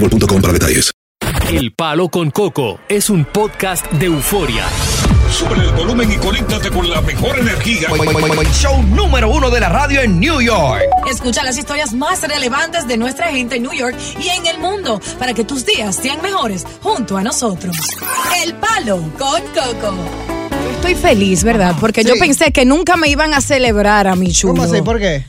para detalles. El Palo con Coco es un podcast de euforia. Sube el volumen y conéctate con la mejor energía. Show número uno de la radio en New York. Escucha las historias más relevantes de nuestra gente en New York y en el mundo para que tus días sean mejores junto a nosotros. El Palo con Coco. Estoy feliz, ¿verdad? Porque yo pensé que nunca me iban a celebrar a mi chulo. ¿Cómo así? ¿Por qué?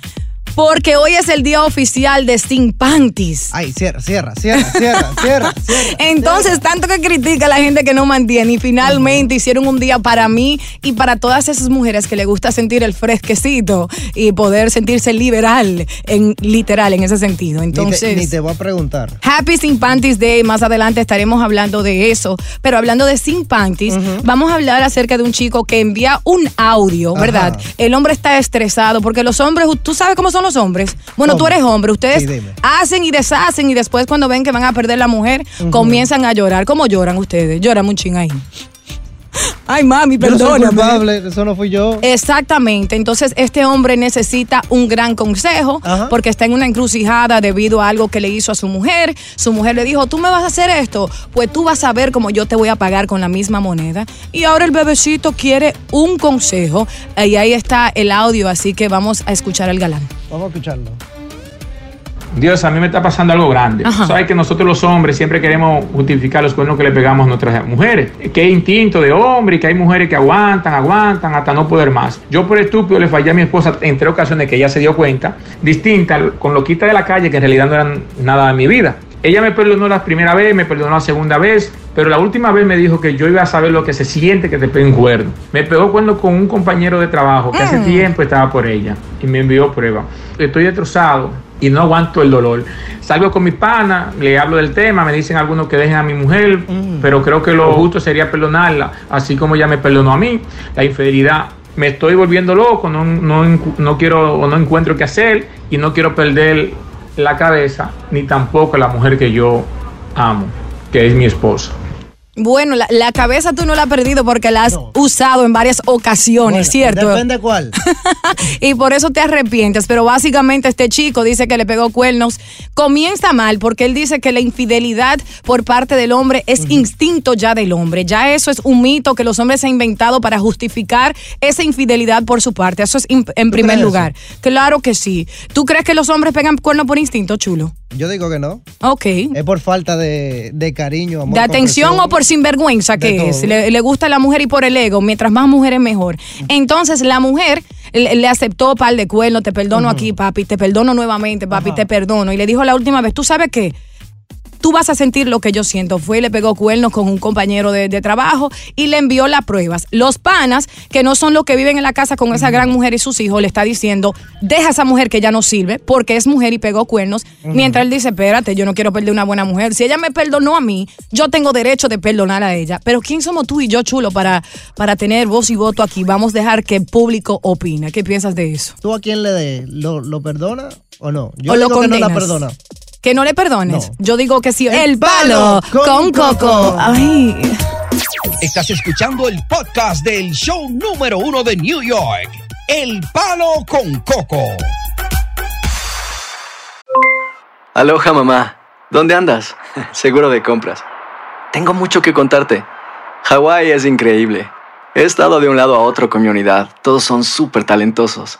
Porque hoy es el día oficial de Sin Panties. Ay, cierra, cierra, cierra, cierra, cierra, cierra. Entonces, tanto que critica a la gente que no mantiene y finalmente hicieron un día para mí y para todas esas mujeres que le gusta sentir el fresquecito y poder sentirse liberal, en literal, en ese sentido. Ni te- Entonces, ni te voy a preguntar. Happy Sin Panties Day, más adelante estaremos hablando de eso, pero hablando de Sin Panties, vamos a hablar acerca de un chico que envía un audio, ¿verdad? El hombre está estresado porque los hombres, tú sabes cómo son los hombres. Bueno, tú eres hombre, ustedes Sí, hacen y deshacen y después cuando ven que van a perder la mujer, comienzan a llorar. ¿Cómo lloran ustedes? Lloran un ching ahí. Ay, mami, Yo no soy perdóname. culpable, eso no fui yo. Exactamente. Entonces, este hombre necesita un gran consejo Ajá. porque está en una encrucijada debido a algo que le hizo a su mujer. Su mujer le dijo, tú me vas a hacer esto, pues tú vas a ver cómo yo te voy a pagar con la misma moneda. Y ahora el bebecito quiere un consejo y ahí está el audio, así que vamos a escuchar al galán. Vamos a escucharlo. Dios, a mí me está pasando algo grande. Ajá. Sabes que nosotros los hombres siempre queremos justificar los cuernos que le pegamos a nuestras mujeres. Que hay instinto de hombre y que hay mujeres que aguantan, aguantan hasta no poder más. Yo por estúpido le fallé a mi esposa en tres ocasiones que ella se dio cuenta, distinta, con loquita de la calle, que en realidad no eran nada de mi vida. Ella me perdonó la primera vez, me perdonó la segunda vez, pero la última vez me dijo que yo iba a saber lo que se siente que te peguen cuerno. Me pegó cuerno con un compañero de trabajo que hace Mm. tiempo estaba por ella y me envió prueba. Estoy destrozado y no aguanto el dolor. Salgo con mi pana, le hablo del tema, me dicen algunos que dejen a mi mujer, pero creo que lo justo sería perdonarla, así como ella me perdonó a mí. La infidelidad me estoy volviendo loco, no, no, no quiero o no encuentro qué hacer y no quiero perder la cabeza ni tampoco la mujer que yo amo, que es mi esposa. Bueno, la, la cabeza tú no la has perdido porque la has usado en varias ocasiones, ¿cierto? Depende cuál. y por eso te arrepientes. Pero básicamente este chico dice que le pegó cuernos. Comienza mal porque él dice que la infidelidad por parte del hombre es instinto ya del hombre. Ya eso es un mito que los hombres se han inventado para justificar esa infidelidad por su parte. Eso es en primer lugar. Claro que sí. ¿Tú crees que los hombres pegan cuernos por instinto, chulo? Yo digo que no. Ok. Es por falta de, de cariño, amor. ¿De atención o por sinvergüenza que es? Le, le gusta a la mujer y por el ego. Mientras más mujeres, mejor. Entonces, la mujer le, le aceptó par de cuernos. Te perdono aquí, papi. Te perdono nuevamente, papi. Te perdono. Y le dijo la última vez, ¿tú sabes qué? Tú vas a sentir lo que yo siento. Fue y le pegó cuernos con un compañero de, de trabajo y le envió las pruebas. Los panas, que no son los que viven en la casa con esa gran mujer y sus hijos, le está diciendo, deja a esa mujer que ya no sirve porque es mujer y pegó cuernos. Mientras él dice, espérate, yo no quiero perder una buena mujer. Si ella me perdonó a mí, yo tengo derecho de perdonar a ella. Pero ¿quién somos tú y yo, chulo, para, para tener voz y voto aquí? Vamos a dejar que el público opine. ¿Qué piensas de eso? ¿Tú a quién le de? ¿Lo, lo perdona o no? Yo ¿O lo digo que no la perdona. Que no le perdones. Yo digo que sí. El, palo, con, Coco. Ay. Estás escuchando el podcast del show número uno de New York, El Palo con Coco. Aloha mamá, ¿dónde andas? Seguro de compras. Tengo mucho que contarte. Hawái es increíble. He estado de un lado a otro con mi unidad. Todos son súper talentosos.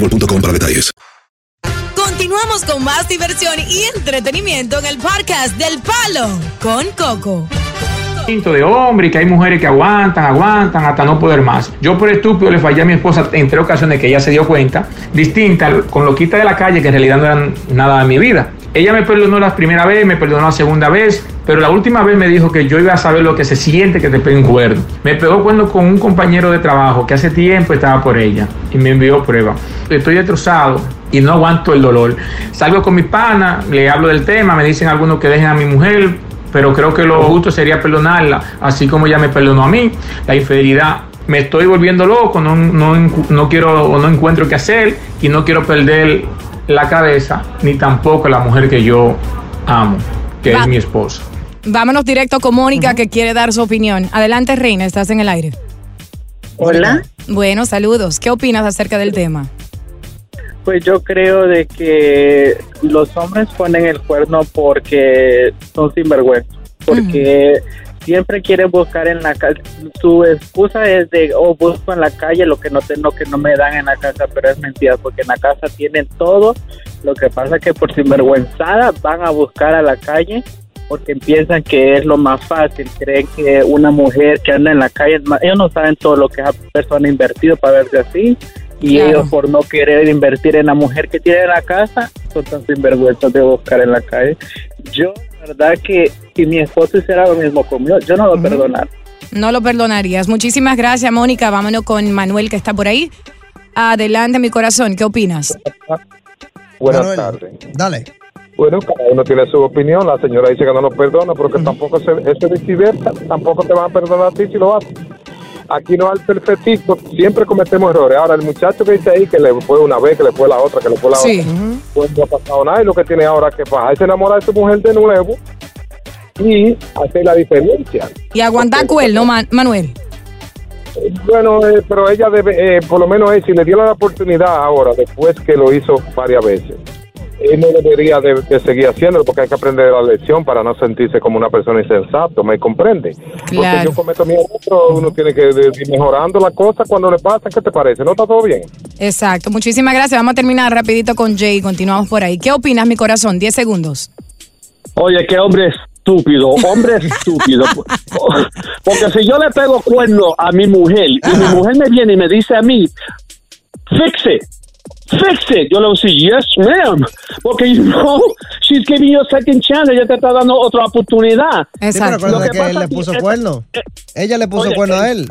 boostmobile.com para detalles. Continuamos con más diversión y entretenimiento en el podcast del Palo con Coco. de hombre y que hay mujeres que aguantan, aguantan hasta no poder más. Yo por estúpido le fallé a mi esposa en tres ocasiones que ella se dio cuenta, distinta, con loquita de la calle que en realidad no eran nada de mi vida. Ella me perdonó la primera vez, me perdonó la segunda vez, pero la última vez me dijo que yo iba a saber lo que se siente que te peguen cuerno. Me pegó cuerno con un compañero de trabajo que hace tiempo estaba por ella y me envió prueba. Estoy destrozado y no aguanto el dolor. Salgo con mi pana, le hablo del tema, me dicen algunos que dejen a mi mujer, pero creo que lo justo sería perdonarla, así como ella me perdonó a mí. La infidelidad me estoy volviendo loco, no, no, no quiero o no encuentro qué hacer y no quiero perder la cabeza ni tampoco la mujer que yo amo, que Va. es mi esposa. Vámonos directo con Mónica que quiere dar su opinión. Adelante, Reina, estás en el aire. Hola. Bueno, saludos. ¿Qué opinas acerca del tema? Pues yo creo de que los hombres ponen el cuerno porque son sinvergüenza, porque siempre quieren buscar en la calle. Su excusa es de, oh, busco en la calle lo que no tengo, que no me dan en la casa, pero es mentira, porque en la casa tienen todo. Lo que pasa es que por sinvergüenzada van a buscar a la calle porque piensan que es lo más fácil. Creen que una mujer que anda en la calle, es más- ellos no saben todo lo que esa persona ha invertido para verse así. Y Claro. ellos por no querer invertir en la mujer que tiene en la casa, son tan sinvergüenzas de buscar en la calle. Yo, la verdad que si mi esposo hiciera lo mismo conmigo, yo no lo perdonaría. No lo perdonarías. Muchísimas gracias, Mónica. Vámonos con Manuel, que está por ahí. Adelante, mi corazón. ¿Qué opinas? Buenas tardes. Dale. Bueno, cada uno tiene su opinión. La señora dice que no lo perdona, pero que tampoco se, eso es viceversa. Tampoco te van a perdonar a ti si lo haces. Aquí no hay perfectito, siempre cometemos errores. Ahora, el muchacho que dice ahí que le fue una vez, que le fue la otra, que le fue la Sí. otra, pues no ha pasado nada. Y lo que tiene ahora que bajar es enamorar de su mujer de nuevo y hacer la diferencia. Y aguantar cuerno, Man- Manuel. Bueno, eh, pero ella debe, eh, por lo menos él, si le dieron la oportunidad ahora, después que lo hizo varias veces, él no debería de, de seguir haciéndolo porque hay que aprender la lección para no sentirse como una persona insensata, ¿me comprende? Porque yo cometo mi error, uno tiene que ir mejorando las cosas cuando le pasa, ¿qué te parece? ¿No está todo bien? Exacto. Muchísimas gracias. Vamos a terminar rapidito con Jay. Continuamos por ahí. ¿Qué opinas, mi corazón? 10 segundos. Oye, qué hombre estúpido, hombre estúpido. Porque si yo le pego cuerno a mi mujer y mi mujer me viene y me dice a mí, fix it, fix it, yo le voy a decir, yes, ma'am. Porque, you know, she's giving you a second chance, ella te está dando otra oportunidad. Sí, pero Lo que que él le puso es- cuerno. Ella le puso Oye, cuerno a eh, él.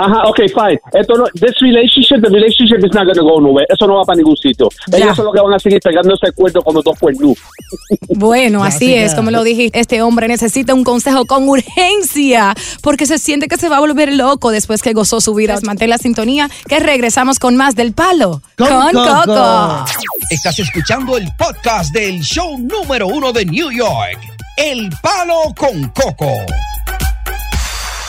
Ajá, ok, fine. Esto no, this relationship, the relationship is not going to go nowhere. Eso no va para ningún sitio. Ellos son los que van a seguir pegándose cuernos como dos cuernos. Bueno, así es, como lo dije, este hombre necesita un consejo con urgencia porque se siente que se va a volver loco después que gozó su vida. Mantén la sintonía que regresamos con más del palo con, Coco. Estás escuchando el podcast del show número uno de New York, El Palo con Coco.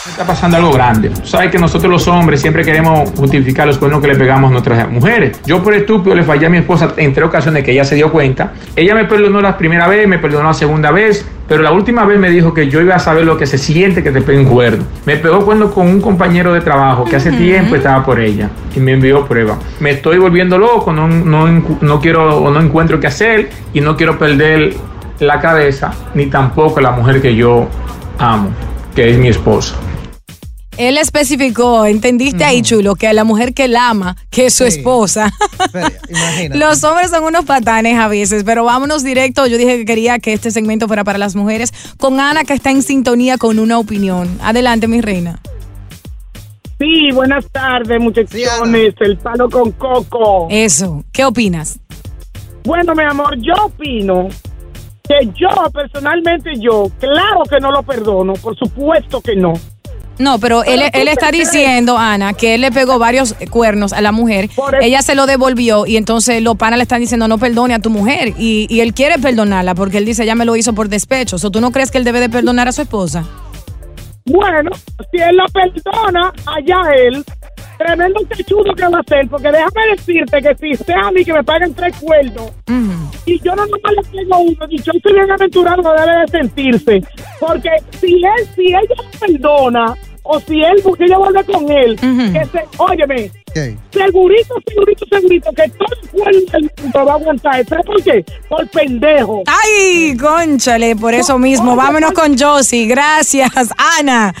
Está pasando algo grande. Tú Sabes que nosotros los hombres siempre queremos justificar los cuernos que le pegamos a nuestras mujeres. Yo por estúpido le fallé a mi esposa en tres ocasiones que ella se dio cuenta. Ella me perdonó la primera vez, me perdonó la segunda vez, pero la última vez me dijo que yo iba a saber lo que se siente que te peguen cuerno. Me pegó cuerno con un compañero de trabajo que hace tiempo estaba por ella y me envió prueba. Me estoy volviendo loco, no, no, no quiero o no encuentro qué hacer y no quiero perder la cabeza ni tampoco la mujer que yo amo, que es mi esposa. Él especificó, entendiste ahí, chulo, que a la mujer que él ama, que es su esposa. Los hombres son unos patanes a veces, pero vámonos directo. Yo dije que quería que este segmento fuera para las mujeres, con Ana que está en sintonía con una opinión. Adelante, mi reina. Sí, buenas tardes, muchachones. el palo con coco. Eso, ¿qué opinas? Bueno, mi amor, yo opino que yo, personalmente yo, claro que no lo perdono, por supuesto que no. No, pero él, él está diciendo, Ana, que él le pegó varios cuernos a la mujer. Ella se lo devolvió y entonces los panas le están diciendo no perdone a tu mujer. Y, y él quiere perdonarla porque él dice, ella me lo hizo por despecho. ¿O tú no crees que él debe de perdonar a su esposa? Bueno, si él la perdona, allá él. Tremendo techudo que va a hacer, porque déjame decirte que si sea a mí que me paguen tres cuernos y yo no nomás le tengo uno, y yo estoy bien aventurado, no debe de sentirse. Porque si él, si ella perdona, o si él, porque ella vuelve con él, que se, óyeme, segurito, segurito, segurito, que todo el mundo va a aguantar. ¿Sabes por qué? Por pendejo. Ay, conchale, por eso mismo. Vámonos con Josie. Gracias, Ana.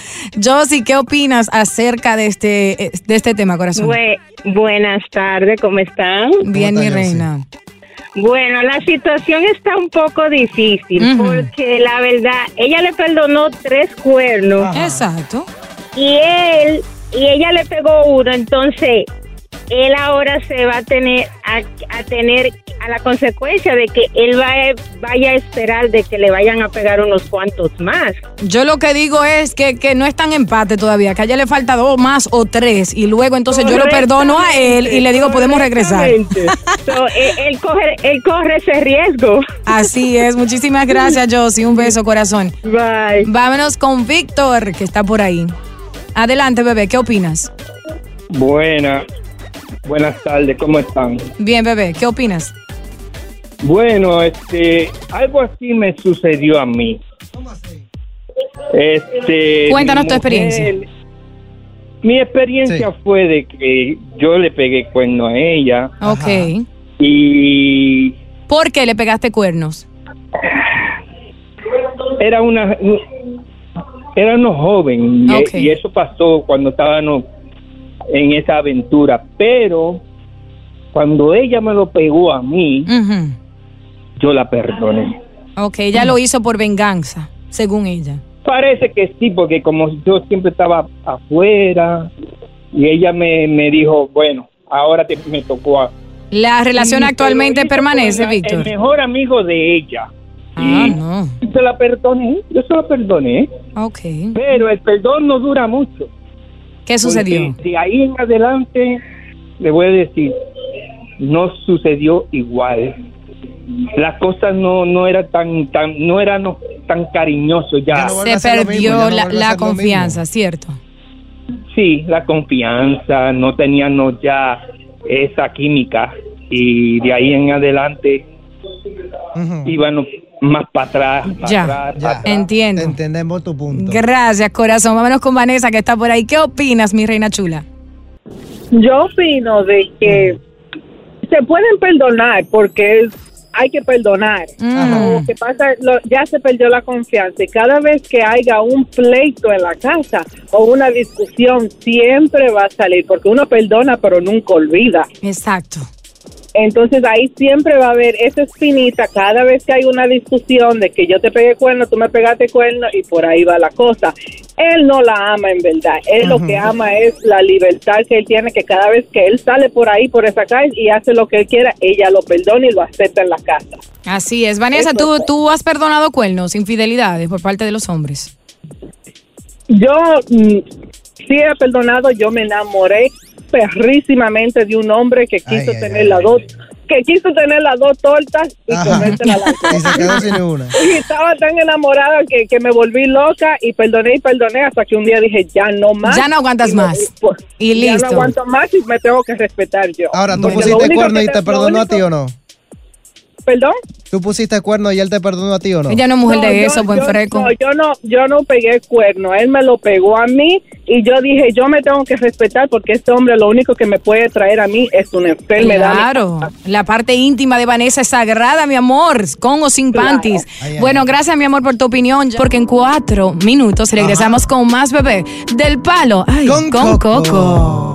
Josie, ¿qué opinas acerca de este, de este tema, corazón? Bue- buenas tardes, ¿cómo están? Bien, mi reina. Bueno, la situación está un poco difícil porque la verdad, ella le perdonó tres cuernos. Exacto. Y él, y ella le pegó uno, entonces él ahora se va a tener a, a tener a la consecuencia de que él va, vaya a esperar de que le vayan a pegar unos cuantos más. Yo lo que digo es que, que no es tan empate todavía, que a ella le falta dos más o tres y luego entonces yo lo perdono a él y le digo podemos regresar. So, él, él coge, él corre ese riesgo. Así es, muchísimas gracias Josie, un beso corazón. Bye. Vámonos con Víctor que está por ahí. Adelante bebé, ¿qué opinas? Buenas, buenas tardes, ¿cómo están? Bien bebé, ¿qué opinas? Bueno, este, algo así me sucedió a mí. Este, Cuéntanos tu experiencia. Mi experiencia fue de que yo le pegué cuerno a ella Ok. y ¿Por qué le pegaste cuernos? era una era uno joven y, y eso pasó cuando estábamos en esa aventura, pero cuando ella me lo pegó a mí, yo la perdoné. Ok, ella lo hizo por venganza, según ella. Parece que sí, porque como yo siempre estaba afuera y ella me, me dijo, bueno, ahora te, me tocó a... La relación actualmente permanece, Víctor. El mejor amigo de ella. Ah, no. Se la perdoné, yo se la perdoné. Ok. Pero el perdón no dura mucho. ¿Qué sucedió? De ahí en adelante, le voy a decir, no sucedió igual. Las cosas no no era tan tan no eran no- tan cariñoso ya. Se perdió la, la confianza, ¿cierto? Sí, la confianza, no teníamos ya esa química y de ahí en adelante íbamos más para atrás, Ya, atrás, para atrás. Entiendo. Entendemos tu punto. Gracias, corazón. Vámonos con Vanessa, que está por ahí. ¿Qué opinas, mi reina chula? Yo opino de que se pueden perdonar porque es- hay que perdonar. Lo que pasa, lo- ya se perdió la confianza y cada vez que haya un pleito en la casa o una discusión siempre va a salir porque uno perdona pero nunca olvida. Exacto. Entonces ahí siempre va a haber esa espinita cada vez que hay una discusión de que yo te pegué cuerno, tú me pegaste cuerno y por ahí va la cosa. Él no la ama en verdad, él lo que ama es la libertad que él tiene, que cada vez que él sale por ahí, por esa calle y hace lo que él quiera, ella lo perdona y lo acepta en la casa. Así es. Vanessa, ¿tú, ¿tú has perdonado cuernos, infidelidades por parte de los hombres? Yo mm, sí he perdonado, yo me enamoré perrísimamente de un hombre que quiso tener las dos que quiso tener las dos tortas y comerse la Y se quedó sin una. Y estaba tan enamorada que, que me volví loca y perdoné y perdoné hasta que un día dije, ya no más. Ya no aguantas Y me- más. pues, Y Ya listo. no aguanto más y me tengo que respetar yo. Ahora, ¿tú Porque pusiste cuerno y te perdonó a ti o no? ¿Perdón? ¿Tú pusiste cuerno y él te perdonó a ti o no? Ella no es mujer de yo- eso, buen yo- freco. No, yo no, yo no pegué cuerno, él me lo pegó a mí y yo dije, yo me tengo que respetar porque este hombre lo único que me puede traer a mí es una enfermedad. Claro, la parte íntima de Vanessa es sagrada, mi amor, con o sin panties. Ay, ay, Bueno, gracias, mi amor, por tu opinión, porque en cuatro minutos regresamos con más bebé del palo. Ay, con, Coco.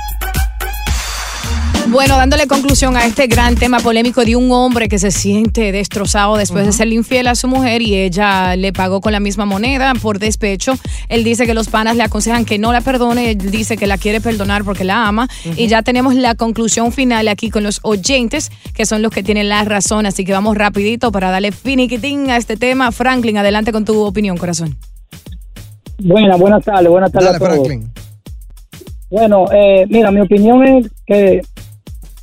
Bueno, dándole conclusión a este gran tema polémico de un hombre que se siente destrozado después de serle infiel a su mujer y ella le pagó con la misma moneda por despecho. Él dice que los panas le aconsejan que no la perdone, él dice que la quiere perdonar porque la ama y ya tenemos la conclusión final aquí con los oyentes que son los que tienen la razón, así que vamos rapidito para darle finiquitín a este tema. Franklin, adelante con tu opinión, corazón. Buenas, buenas tardes, buenas tardes Dale, a todos. Franklin. Bueno, eh, mira, mi opinión es que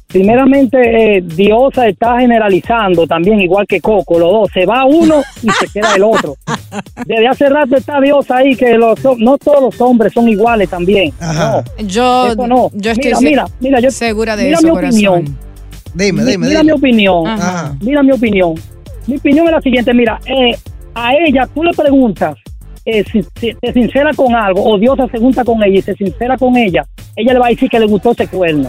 primeramente eh, Diosa está generalizando también, igual que Coco, los dos. Se va uno y se queda el otro. Desde hace rato está Diosa ahí, que los, no todos los hombres son iguales también. No, Yo, eso no. yo estoy mira, mira, mira, yo, segura de mira eso, mi corazón. opinión. Dime, dime, mira dime. mi opinión. Ajá. Mira mi opinión. Mi opinión es la siguiente, mira, eh, a ella tú le preguntas eh, si, si se sincera con algo o Dios se junta con ella y se sincera con ella, ella le va a decir que le gustó ese cuerno.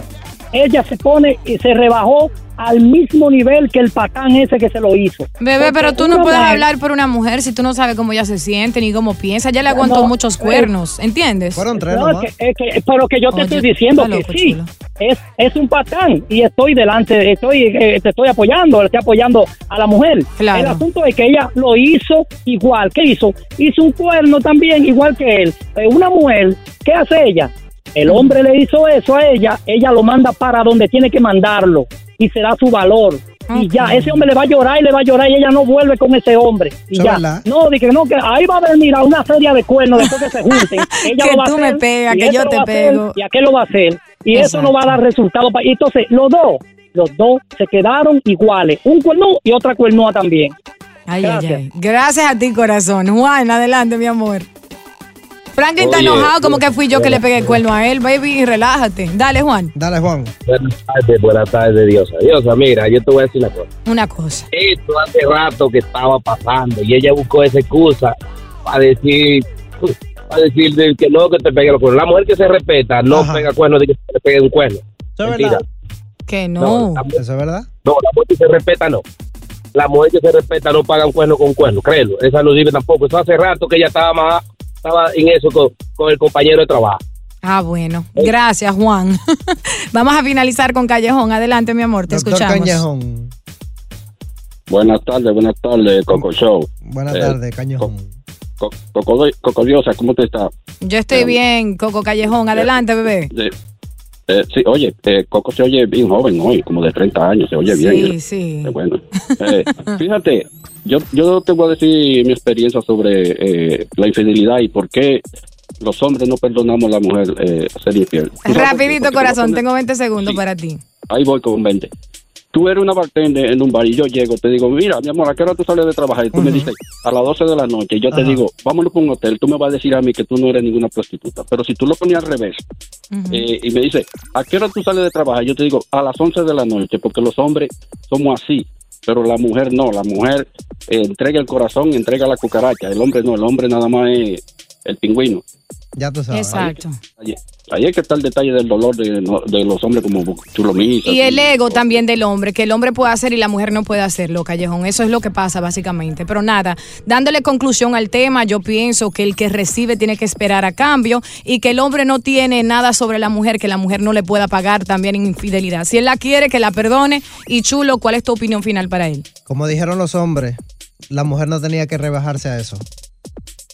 Ella se pone y se rebajó al mismo nivel que el patán ese que se lo hizo. Bebé, Porque pero tú no puedes mujer- hablar por una mujer si tú no sabes cómo ella se siente ni cómo piensa. Ya le aguantó No, muchos eh, cuernos, ¿entiendes? Fueron tres No, nomás. es que, es que- pero que yo te Oye, estoy diciendo que loco, sí, es, es un patán y estoy delante, estoy, eh, te estoy apoyando, le estoy apoyando a la mujer. Claro. El asunto es que ella lo hizo igual, ¿qué hizo? Hizo un cuerno también igual que él. Eh, una mujer, ¿qué hace ella? El hombre le hizo eso a ella, ella lo manda para donde tiene que mandarlo y se da su valor. Y ya, ese hombre le va a llorar y le va a llorar y ella no vuelve con ese hombre. Y ya. verdad. No, que no, que ahí va a venir a una serie de cuernos después que se junten. Ella Que lo va a tú me pegas, y que yo te a hacer, pego. Y aquel lo va a hacer. Y eso no va a dar resultado. y entonces, los dos, los dos se quedaron iguales. Un cuerno y otra cuernoa también. Ay, Gracias. ay, ay. Gracias a ti, corazón. Juan, adelante, mi amor. Franklin está Oye, enojado como que fui yo que bueno. le pegué el cuerno a él, baby, relájate. Dale, Juan, Dale, Juan. Buenas tardes, buenas tardes, Diosa. Diosa, mira, yo te voy a decir una cosa. una cosa. Esto hace rato que estaba pasando y ella buscó esa excusa para decir, para decir de que no, que te pegue los cuernos. La mujer que se respeta no Ajá. pega cuernos de que se le pegue un cuerno. Eso es verdad. Que No, no. la mujer- ¿Eso es verdad? no, la mujer que se respeta no. La mujer que se respeta no paga un cuerno con un cuerno, créelo. Esa no sirve tampoco. Eso hace rato que ella estaba más, estaba en eso con, con el compañero de trabajo. Ah, bueno. Gracias, Juan. Vamos a finalizar con Callejón. Adelante, mi amor, te Doctor escuchamos. Cañejón. Buenas tardes, buenas tardes, Coco Show. Buenas Eh, tardes, Cañejón. Co- Coco, Coco Diosa, ¿cómo te está? Yo estoy bien, Coco Callejón. Adelante, bebé. Eh, sí, oye, eh, Coco se oye bien joven hoy, como de 30 años, se oye bien. Sí, sí. eh, bueno, Eh, fíjate, yo, yo te voy a decir mi experiencia sobre eh, la infidelidad y por qué los hombres no perdonamos a la mujer eh, ser infiel. Rapidito, corazón. Tengo 20 segundos Sí. para ti. Ahí voy con 20. Tú eres una bartender en un bar y yo llego, te digo, mira, mi amor, ¿a qué hora tú sales de trabajar? Y tú me dices, a las 12 de la noche. Y yo te digo, vámonos para un hotel. Tú me vas a decir a mí que tú no eres ninguna prostituta. Pero si tú lo ponías al revés eh, y me dices, ¿a qué hora tú sales de trabajar? Yo te digo, a las 11 de la noche, porque los hombres somos así. Pero la mujer no, la mujer eh, entrega el corazón, entrega la cucaracha. El hombre no, el hombre nada más es el pingüino. Ya tú sabes. Exacto. Oye, Ahí es que está el detalle del dolor de, los hombres como chulomisa. Y el ego también del hombre, que el hombre puede hacer y la mujer no puede hacerlo, Callejón. Eso es lo que pasa básicamente. Pero nada, dándole conclusión al tema, yo pienso que el que recibe tiene que esperar a cambio y que el hombre no tiene nada sobre la mujer que la mujer no le pueda pagar también infidelidad. Si él la quiere, que la perdone. Y chulo, ¿cuál es tu opinión final para él? Como dijeron los hombres, la mujer no tenía que rebajarse a eso.